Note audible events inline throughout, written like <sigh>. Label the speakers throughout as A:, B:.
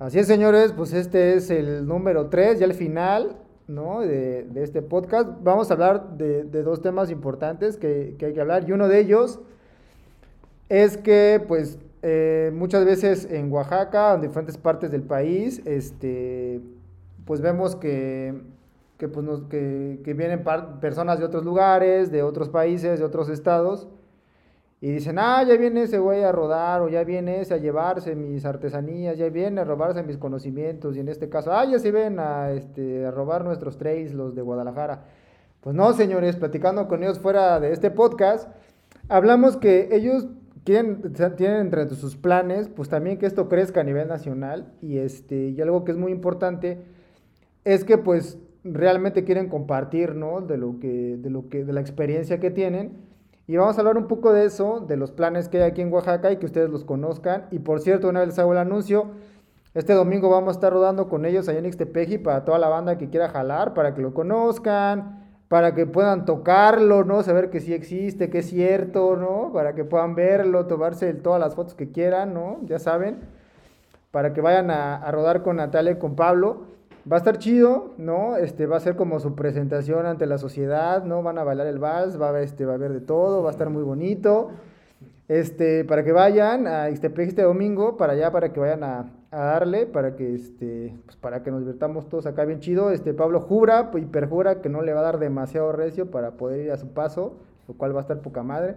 A: Así es, señores, pues este es el número 3, ya el final, ¿no? De, de este podcast. Vamos a hablar de, dos temas importantes que, que, hay que hablar. Y uno de ellos es que, pues, eh, muchas veces en Oaxaca, en diferentes partes del país, este, pues vemos que, que, pues, nos, que, que vienen personas de otros lugares, de otros países, de otros estados y dicen, ah, ya viene ese güey a rodar, o ya viene ese a llevarse mis artesanías, ya viene a robarse mis conocimientos, y en este caso, ah, ya se ven a, este, a robar nuestros trails, los de Guadalajara. Pues no, señores, platicando con ellos fuera de este podcast, hablamos que ellos quieren, tienen entre sus planes, pues también que esto crezca a nivel nacional, y, este, y algo que es muy importante es que pues realmente quieren compartir, ¿no? De lo que, de lo que, de la experiencia que tienen, y vamos a hablar un poco de eso, de los planes que hay aquí en Oaxaca y que ustedes los conozcan. Y por cierto, una vez les hago el anuncio, este domingo vamos a estar rodando con ellos allá en Ixtepeji para toda la banda que quiera jalar, para que lo conozcan, para que puedan tocarlo, ¿no? Saber que sí existe, que es cierto, ¿no? Para que puedan verlo, tomarse todas las fotos que quieran, ¿no? Ya saben, para que vayan a, a rodar con Natalia y con Pablo. Va a estar chido, ¿no? Este, va a ser como su presentación ante la sociedad, ¿no? Van a bailar el vals, va a, este, va a haber de todo, va a estar muy bonito. Este, para que vayan a Ixtepec este domingo, para allá, para que vayan a, a darle, para que, este, pues para que nos divertamos todos acá bien chido. Este, Pablo jura y perjura que no le va a dar demasiado recio para poder ir a su paso, lo cual va a estar poca madre.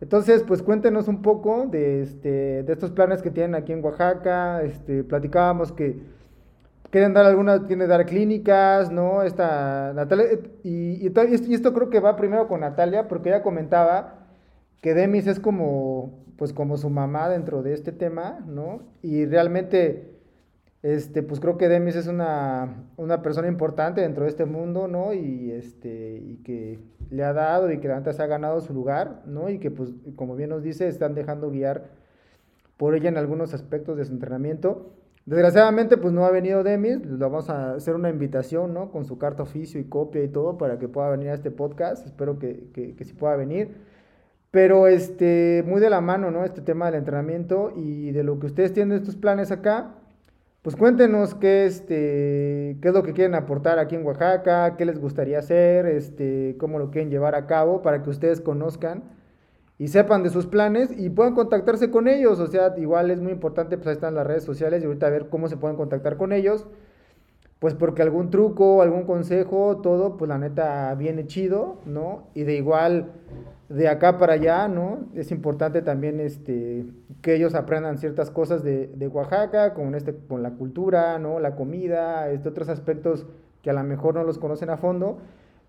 A: Entonces, pues cuéntenos un poco de, este, de estos planes que tienen aquí en Oaxaca. Este, platicábamos que quieren dar algunas, quieren dar clínicas, ¿no? Esta Natalia, y, y, esto creo que va primero con Natalia, porque ella comentaba que Demis es como, pues como su mamá dentro de este tema, ¿no? Y realmente, este, pues creo que Demis es una, una persona importante dentro de este mundo, ¿no? Y, este, y que le ha dado y que antes ha ganado su lugar, ¿no? Y que, pues, como bien nos dice, están dejando guiar por ella en algunos aspectos de su entrenamiento. Desgraciadamente, pues no ha venido Demis, le vamos a hacer una invitación, ¿no? Con su carta oficio y copia y todo para que pueda venir a este podcast, espero que, que, que sí pueda venir. Pero este, muy de la mano, ¿no? Este tema del entrenamiento y de lo que ustedes tienen estos planes acá, pues cuéntenos qué, este, qué es lo que quieren aportar aquí en Oaxaca, qué les gustaría hacer, este, cómo lo quieren llevar a cabo para que ustedes conozcan y sepan de sus planes y puedan contactarse con ellos. O sea, igual es muy importante, pues ahí están las redes sociales y ahorita a ver cómo se pueden contactar con ellos. Pues porque algún truco, algún consejo, todo, pues la neta viene chido, ¿no? Y de igual, de acá para allá, ¿no? Es importante también este, que ellos aprendan ciertas cosas de, de Oaxaca, con, este, con la cultura, ¿no? La comida, este, otros aspectos que a lo mejor no los conocen a fondo.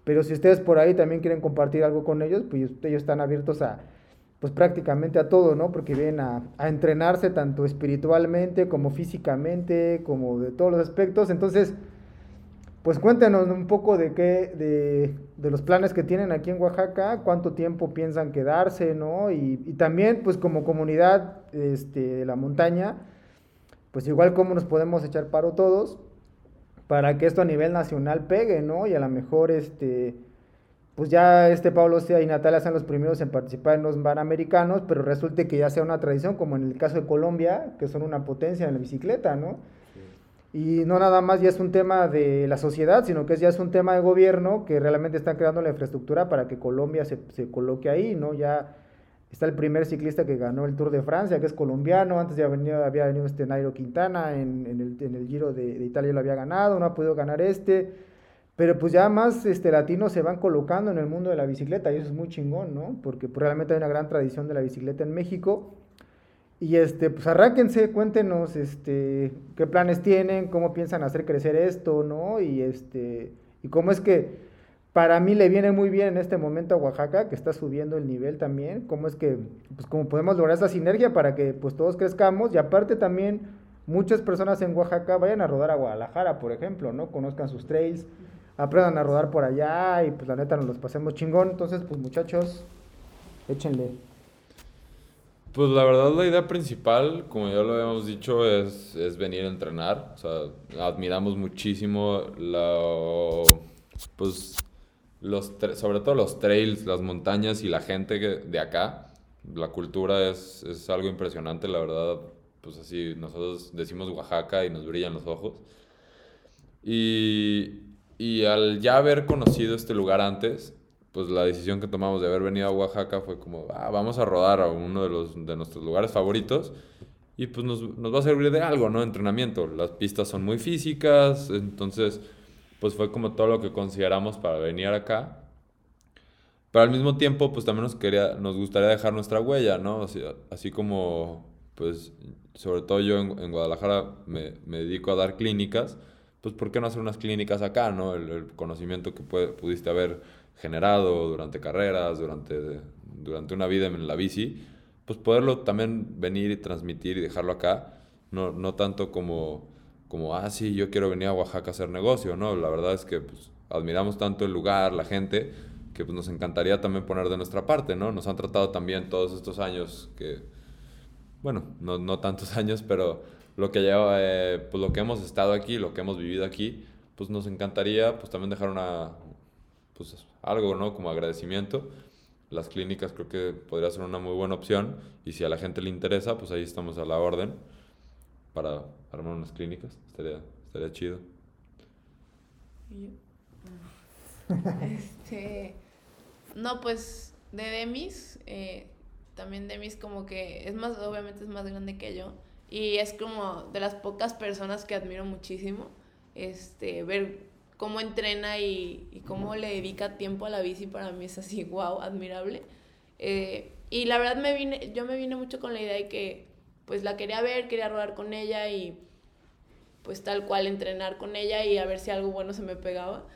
A: Pero si ustedes por ahí también quieren compartir algo con ellos, pues ellos están abiertos a, pues prácticamente a todo, ¿no? Porque vienen a, a, entrenarse tanto espiritualmente como físicamente, como de todos los aspectos. Entonces, pues cuéntenos un poco de qué, de, de los planes que tienen aquí en Oaxaca, cuánto tiempo piensan quedarse, ¿no? Y, y también, pues como comunidad este, de la montaña, pues igual cómo nos podemos echar paro todos para que esto a nivel nacional pegue, ¿no? Y a lo mejor, este pues ya este Pablo Sea y Natalia sean los primeros en participar en los Panamericanos, pero resulte que ya sea una tradición, como en el caso de Colombia, que son una potencia en la bicicleta, ¿no? Y no nada más ya es un tema de la sociedad, sino que ya es un tema de gobierno que realmente están creando la infraestructura para que Colombia se, se coloque ahí, ¿no? Ya está el primer ciclista que ganó el Tour de Francia, que es colombiano, antes ya venido, había venido este Nairo Quintana, en, en, el, en el, Giro de, de Italia lo había ganado, no ha podido ganar este pero pues ya más este, latinos se van colocando en el mundo de la bicicleta y eso es muy chingón, ¿no? Porque pues, realmente hay una gran tradición de la bicicleta en México. Y este, pues arránquense, cuéntenos este, qué planes tienen, cómo piensan hacer crecer esto, ¿no? Y, este, y cómo es que para mí le viene muy bien en este momento a Oaxaca, que está subiendo el nivel también, cómo es que, pues cómo podemos lograr esa sinergia para que pues todos crezcamos y aparte también muchas personas en Oaxaca vayan a rodar a Guadalajara, por ejemplo, ¿no? Conozcan sus trails, aprendan a rodar por allá y pues la neta nos los pasemos chingón. Entonces, pues muchachos, échenle.
B: Pues la verdad la idea principal, como ya lo habíamos dicho, es, es venir a entrenar. O sea, admiramos muchísimo la, pues, los, sobre todo los trails, las montañas y la gente que- de acá. La cultura es, es algo impresionante, la verdad. Pues así, nosotros decimos Oaxaca y nos brillan los ojos. Y, y al ya haber conocido este lugar antes, pues la decisión que tomamos de haber venido a Oaxaca fue como, ah, vamos a rodar a uno de, los, de nuestros lugares favoritos y pues nos, nos va a servir de algo, ¿no? Entrenamiento. Las pistas son muy físicas, entonces pues fue como todo lo que consideramos para venir acá. Pero al mismo tiempo, pues también nos, quería, nos gustaría dejar nuestra huella, ¿no? Así, así como, pues, sobre todo yo en, en Guadalajara me, me dedico a dar clínicas, pues, ¿por qué no hacer unas clínicas acá, ¿no? El, conocimiento que puede- pudiste haber generado durante carreras, durante, durante una vida en la bici, pues poderlo también venir y transmitir y dejarlo acá, no, no tanto como, como, ah, sí, yo quiero venir a Oaxaca a hacer negocio, ¿no? La verdad es que pues, admiramos tanto el lugar, la gente, que pues, nos encantaría también poner de nuestra parte, ¿no? Nos han tratado también todos estos años que, bueno, no, no tantos <laughs> años, pero lo que lleva, eh, pues lo que hemos estado aquí, lo que hemos vivido aquí, pues nos encantaría pues también dejar una, pues algo, ¿no? Como agradecimiento. Las clínicas creo que podría ser una muy buena opción y si a la gente le interesa, pues ahí estamos a la orden para armar unas clínicas. Estaría, estaría chido. <laughs>
C: Este, no, pues de Demis, eh, también Demis como que es más, obviamente es más grande que yo y es como de las pocas personas que admiro muchísimo, este, ver cómo entrena y, y cómo le dedica tiempo a la bici para mí es así, <laughs> wow, admirable. Eh, y la verdad me vine, yo me vine mucho con la idea de que pues la quería ver, quería rodar con ella y pues tal cual entrenar con ella y a ver si algo bueno se me pegaba.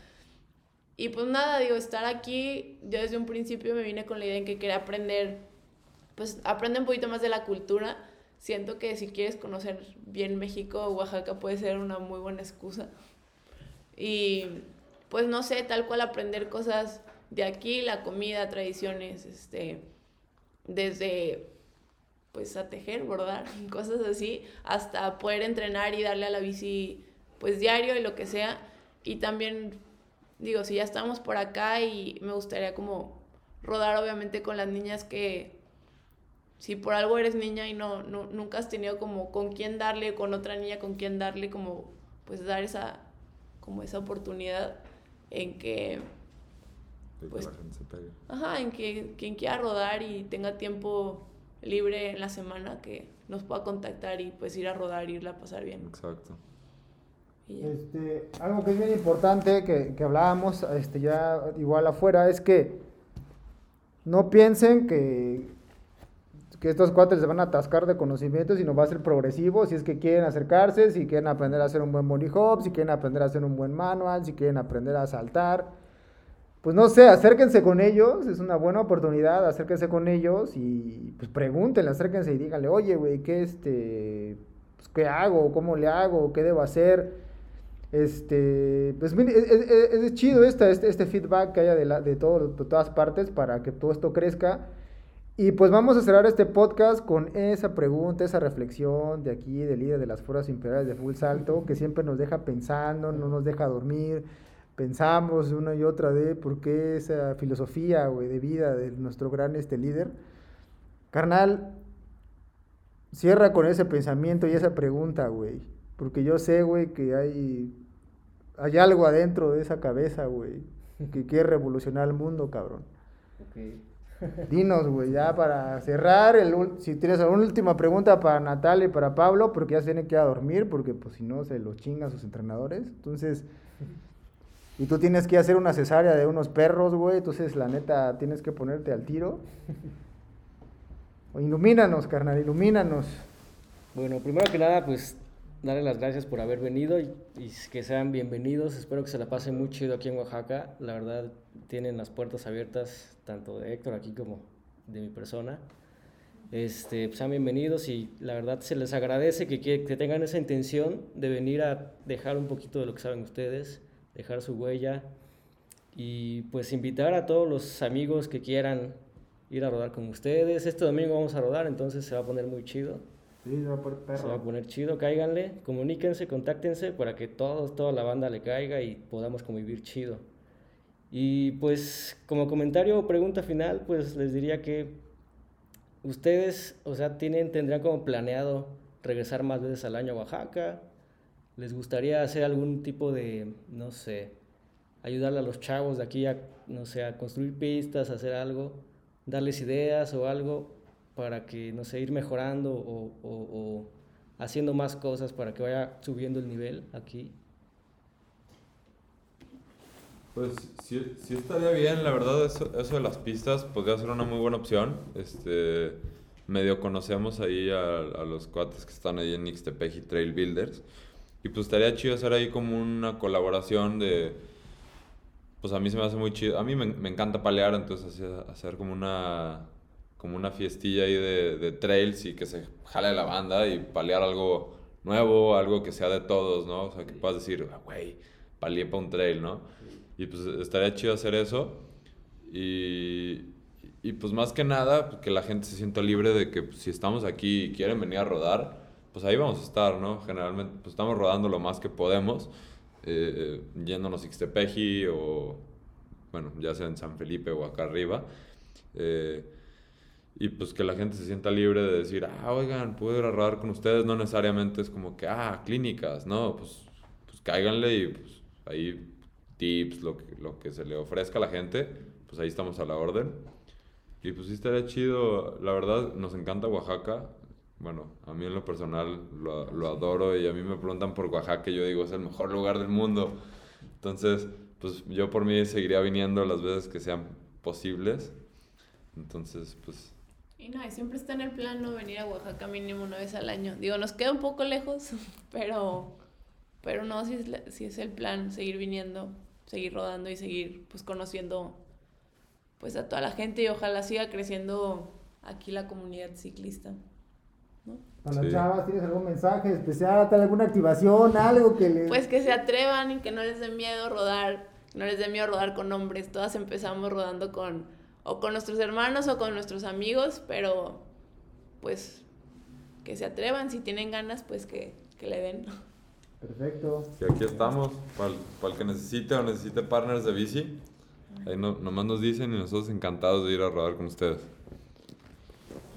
C: Y pues nada, digo, estar aquí, yo desde un principio me vine con la idea en que quería aprender, pues aprende un poquito más de la cultura. Siento que si quieres conocer bien México, Oaxaca puede ser una muy buena excusa. Y pues no sé, tal cual aprender cosas de aquí, la comida, tradiciones, este, desde pues a tejer, bordar, <laughs> cosas así, hasta poder entrenar y darle a la bici pues diario y lo que sea. Y también, digo, si ya estamos por acá y me gustaría como rodar obviamente con las niñas que si por algo eres niña y no, no nunca has tenido como con quién darle, con otra niña con quién darle, como pues dar esa, como esa oportunidad en que
B: De que
C: Pues-
B: la gente se pegue.
C: Ajá, en que quien quiera rodar y tenga tiempo libre en la semana que nos pueda contactar y pues ir a rodar, irla a pasar bien.
B: Exacto.
C: Y ya.
A: Este, algo que es bien importante que, que hablábamos este, ya igual afuera es que no piensen que, que estos cuates se van a atascar de conocimientos y no va a ser progresivo si es que quieren acercarse, si quieren aprender a hacer un buen body hop, si quieren aprender a hacer un buen manual, si quieren aprender a saltar. Pues no sé, acérquense con ellos, es una buena oportunidad, acérquense con ellos y pues pregúntenle, acérquense y díganle, oye, güey, ¿qué este, pues, qué hago? ¿Cómo le hago? ¿Qué debo hacer? Este, pues mire, es, es- es chido esta, este, este feedback que haya de, la- de, de todas partes para que todo esto crezca. Y pues vamos a cerrar este podcast con esa pregunta, esa reflexión de aquí, del líder de las fuerzas imperiales de Full Salto, que siempre nos deja pensando, no nos deja dormir. Pensamos una y otra de por qué esa filosofía, güey, de vida de nuestro gran este líder. Carnal, cierra con ese pensamiento y esa pregunta, güey. Porque yo sé, güey, que hay, hay algo adentro de esa cabeza, güey, que quiere revolucionar el mundo, cabrón. Dinos, güey, ya para cerrar, el, si tienes alguna última pregunta para Natalia y para Pablo, porque ya se tienen que ir a dormir, porque pues si no se los chingan sus entrenadores. Entonces, y tú tienes que hacer una cesárea de unos perros, güey, entonces la neta tienes que ponerte al tiro. <laughs> O ilumínanos, carnal, ilumínanos.
D: Bueno, primero que nada, pues darle las gracias por haber venido y, y que sean bienvenidos. Espero que se la pasen muy chido aquí en Oaxaca. La verdad, tienen las puertas abiertas tanto de Héctor aquí como de mi persona. Este, pues, sean bienvenidos y la verdad se les agradece que, que, que tengan esa intención de venir a dejar un poquito de lo que saben ustedes, dejar su huella y pues invitar a todos los amigos que quieran ir a rodar con ustedes. Este domingo vamos a rodar, entonces se va a poner muy chido.
A: Sí, se va a poner perro.
D: Se va a poner chido, cáiganle, comuníquense, contáctense para que todos, toda la banda le caiga y podamos convivir chido. Y pues como comentario o pregunta final, pues les diría que ustedes, o sea, tienen, tendrían como planeado regresar más veces al año a Oaxaca. ¿Les gustaría hacer algún tipo de, no sé, ayudarle a los chavos de aquí a, no sé, a construir pistas, hacer algo, darles ideas o algo para que, no sé, ir mejorando o, o, o haciendo más cosas para que vaya subiendo el nivel aquí?
B: Pues sí, sí estaría bien, la verdad, eso, eso de las pistas podría ser una muy buena opción. Este, medio conocemos ahí a, a los cuates que están ahí en Ixtepec Trail Builders. Y pues estaría chido hacer ahí como una colaboración de... Pues a mí se me hace muy chido. A mí me, me encanta palear, entonces hacer, hacer como una como una fiestilla ahí de, de trails y que se jale la banda y palear algo nuevo, algo que sea de todos, ¿no? O sea, que puedas decir, "Ah, güey, palié para un trail, ¿no? Y pues estaría chido hacer eso. Y, y pues más que nada, pues, que la gente se sienta libre de que pues, si estamos aquí y quieren venir a rodar, pues ahí vamos a estar, ¿no? Generalmente pues estamos rodando lo más que podemos, eh, yéndonos a Ixtepeji o, bueno, ya sea en San Felipe o acá arriba. Eh, y pues que la gente se sienta libre de decir, ah, oigan, puedo ir a rodar con ustedes, no necesariamente es como que, ah, clínicas, no, pues, pues cáiganle y pues ahí tips, lo que, lo que se le ofrezca a la gente, pues ahí estamos a la orden. Y pues sí estaría chido, la verdad, nos encanta Oaxaca. Bueno, a mí en lo personal lo, lo adoro y a mí me preguntan por Oaxaca y yo digo, es el mejor lugar del mundo. Entonces, pues yo por mí seguiría viniendo las veces que sean posibles. Entonces, pues
C: Y no, y siempre está en el plan no venir a Oaxaca mínimo una vez al año. Digo, nos queda un poco lejos, <laughs> pero, pero no, si es, sí es el plan, seguir viniendo, seguir rodando y seguir pues conociendo pues a toda la gente y ojalá siga creciendo aquí la comunidad ciclista. ¿no?
A: Para las
B: Sí.
A: chavas, ¿tienes algún mensaje especial, tal, alguna activación, algo que les...
C: Pues que se atrevan y que no les dé miedo rodar, que no les dé miedo rodar con hombres. Todas empezamos rodando con o con nuestros hermanos o con nuestros amigos, pero pues que se atrevan, si tienen ganas, pues que, que le den.
A: Perfecto.
B: Y aquí estamos, para el que necesite o necesite partners de bici. Ahí no, nomás nos dicen y nosotros encantados de ir a rodar con ustedes.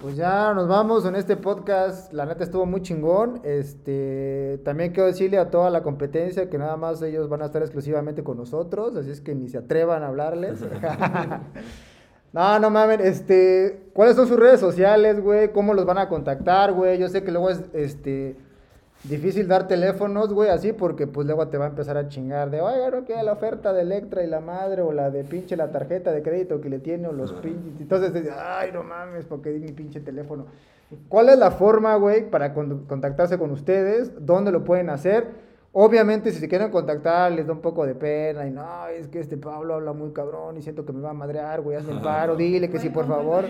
A: Pues ya nos vamos en este podcast. La neta estuvo muy chingón. Este, también quiero decirle a toda la competencia que nada más ellos van a estar exclusivamente con nosotros, así es que ni se atrevan a hablarles. <laughs> <laughs> no, no mamen, este, ¿cuáles son sus redes sociales, güey? ¿Cómo los van a contactar, güey? Yo sé que luego es este difícil dar teléfonos, güey, así porque pues luego te va a empezar a chingar de, "Oiga, no que la oferta de Electra y la madre o la de pinche la tarjeta de crédito que le tiene o los pinches." Entonces, ay, no mames, porque di mi pinche teléfono. ¿Cuál es la forma, güey, para con- contactarse con ustedes? ¿Dónde lo pueden hacer? Obviamente, si se quieren contactar, les da un poco de pena y no, es que este Pablo habla muy cabrón y siento que me va a madrear, güey, hazme el paro, dile que sí, por favor.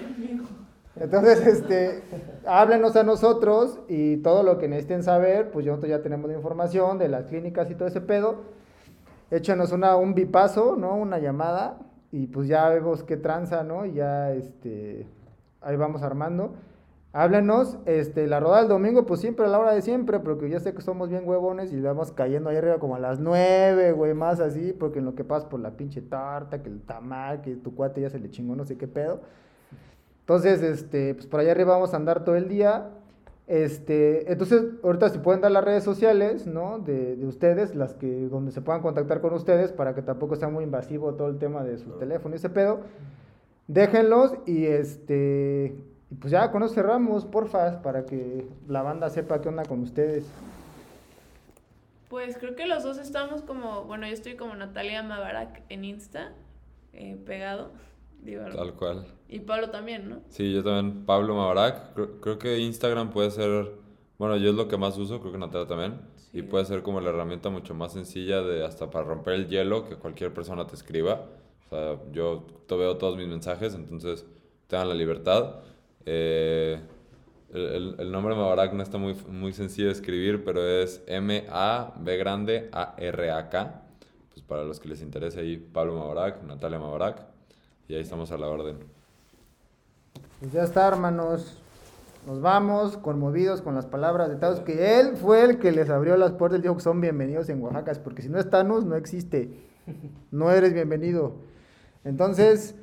A: Entonces, este, háblenos a nosotros y todo lo que necesiten saber, pues nosotros ya tenemos la información de las clínicas y todo ese pedo. Échanos una, un bipaso, ¿no? Una llamada y pues ya vemos qué tranza, ¿no? Y ya, este, ahí vamos armando. Háblenos, este, la roda del domingo, pues siempre a la hora de siempre, porque yo sé que somos bien huevones y vamos cayendo ahí arriba como a las nueve, güey, más así, porque en lo que pasa por la pinche tarta, que el tamal, que tu cuate ya se le chingó no sé qué pedo. Entonces, este, pues por allá arriba vamos a andar todo el día. Este, entonces, ahorita se pueden dar las redes sociales, ¿no? De, de ustedes, las que, donde se puedan contactar con ustedes, para que tampoco sea muy invasivo todo el tema de su teléfono y ese pedo. Déjenlos y este, y pues ya con eso cerramos, porfa, para que la banda sepa qué onda con ustedes.
C: Pues creo que los dos estamos como, bueno, yo estoy como Natalia Mabarak en Insta, eh, pegado. <laughs> Digo,
B: Tal cual.
C: y Pablo también, ¿no?
B: Sí, yo también, Pablo Mabarak. Creo, creo que Instagram puede ser, bueno, yo es lo que más uso, creo que Natalia también. Y puede ser como la herramienta mucho más sencilla de hasta para romper el hielo que cualquier persona te escriba. O sea, yo to- veo todos mis mensajes, entonces tengan la libertad. Eh, El, el- nombre Mabarak no está muy, muy sencillo de escribir, pero es M-A-B grande A-R-A-K. Pues para los que les interese ahí, Pablo Mabarak, Natalia Mabarak. Y ahí estamos a la orden.
A: Pues ya está, hermanos. Nos vamos conmovidos con las palabras de Thanos, que él fue el que les abrió las puertas y dijo que son bienvenidos en Oaxaca, porque si no es Thanos, no existe. No eres bienvenido. Entonces,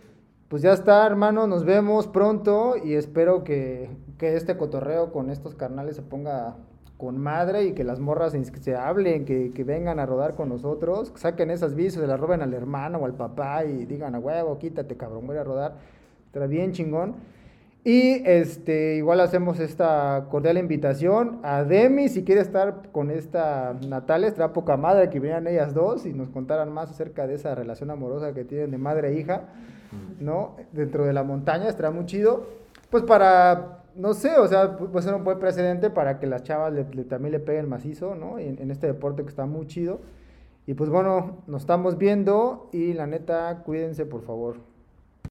A: pues ya está, hermano, nos vemos pronto y espero que, que este cotorreo con estos carnales se ponga con madre y que las morras se, hablen, que, que vengan a rodar con nosotros, que saquen esas vicios, se las roben al hermano o al papá y digan a huevo, quítate cabrón, voy a rodar. Estará bien chingón. Y este, igual hacemos esta cordial invitación a Demi, si quiere estar con esta Natalia, estará poca madre que vinieran ellas dos y nos contaran más acerca de esa relación amorosa que tienen de madre e hija, ¿no? Dentro de la montaña, estará muy chido. Pues para, no sé, o sea, pu- puede ser un buen precedente para que las chavas le- le- también le peguen macizo, ¿no? En, en este deporte que está muy chido. Y pues bueno, nos estamos viendo y la neta, cuídense por favor.